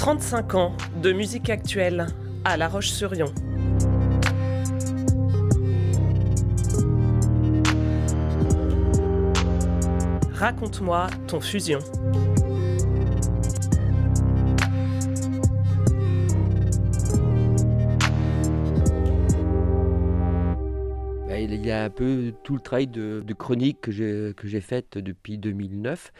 35 ans de musique actuelle à La Roche-sur-Yon. Raconte-moi ton fusion. Bah, il y a un peu tout le travail de, chronique que j'ai que j'ai fait depuis 2009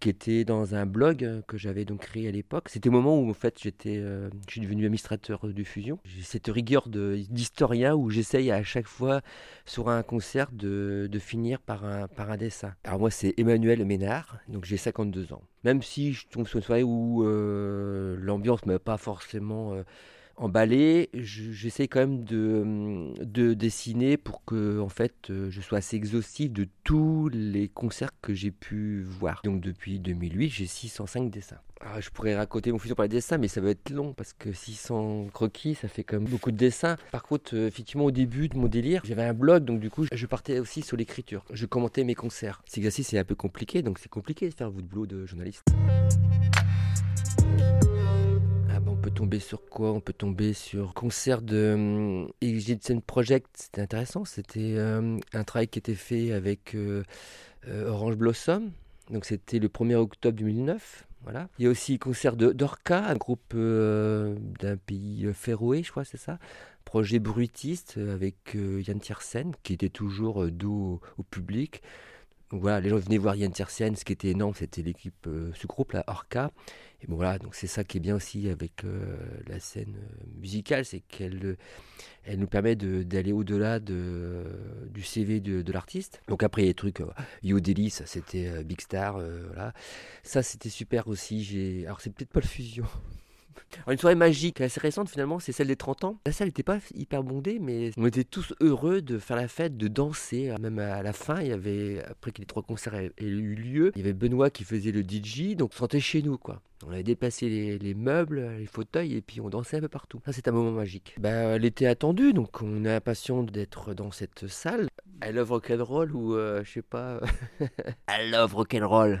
qui était dans un blog euh, que j'avais donc créé à l'époque. C'était au moment où en fait j'étais, euh, je suis devenu administrateur du Fusion. J'ai cette rigueur de- d'historien où j'essaye à chaque fois sur un concert de, de finir par un, par un dessin. Alors moi c'est Emmanuel Ménard, donc j'ai 52 ans. Même si je tombe sur une soirée où euh, l'ambiance m'a pas forcément euh, emballé, je- j'essaie quand même de, de dessiner pour que en fait euh, je sois assez exhaustif de tous les concerts que j'ai pu voir. Donc depuis 2008, j'ai 605 dessins. Alors, je pourrais raconter mon fusion par les dessins, mais ça va être long parce que 600 croquis, ça fait quand même beaucoup de dessins. Par contre, euh, effectivement, au début de mon délire, j'avais un blog, donc du coup, je partais aussi sur l'écriture. Je commentais mes concerts. Cet exercice est un peu compliqué, donc c'est compliqué de faire votre boulot de journaliste. Peut tomber sur quoi? On peut tomber sur concert de hum, Egyptian Project, c'était intéressant. C'était euh, un travail qui était fait avec euh, euh, Orange Blossom. Donc c'était le 1er octobre 2009. Voilà. Il y a aussi concert de d'Orca, un groupe euh, d'un pays féroé, je crois, c'est ça. Projet bruitiste avec Yann Tiersen, qui était toujours doux au public. Voilà, les gens venaient voir Yann Tiersen, ce qui était énorme, c'était l'équipe, euh, ce groupe là, Orca. Et voilà, donc c'est ça qui est bien aussi avec euh, la scène euh, musicale, c'est qu'elle euh, elle nous permet d'aller au-delà de, du CV de, l'artiste. Donc après, des trucs, euh, Yo Deli, ça c'était Big Star, voilà. Ça c'était super aussi. Alors c'est peut-être pas le fusion. Une soirée magique, assez récente finalement, c'est celle des 30 ans. La salle n'était pas hyper bondée, mais on était tous heureux de faire la fête, de danser. Même à la fin, il y avait, après que les trois concerts aient eu lieu, il y avait Benoît qui faisait le DJ, donc on se sentait chez nous quoi. On avait déplacé les, les meubles, les fauteuils, et puis on dansait un peu partout. Ça, c'est un moment magique. Bah, elle était attendue, donc on est impatient d'être dans cette salle. I love rock'n'roll ou euh, je sais pas. I love rock'n'roll.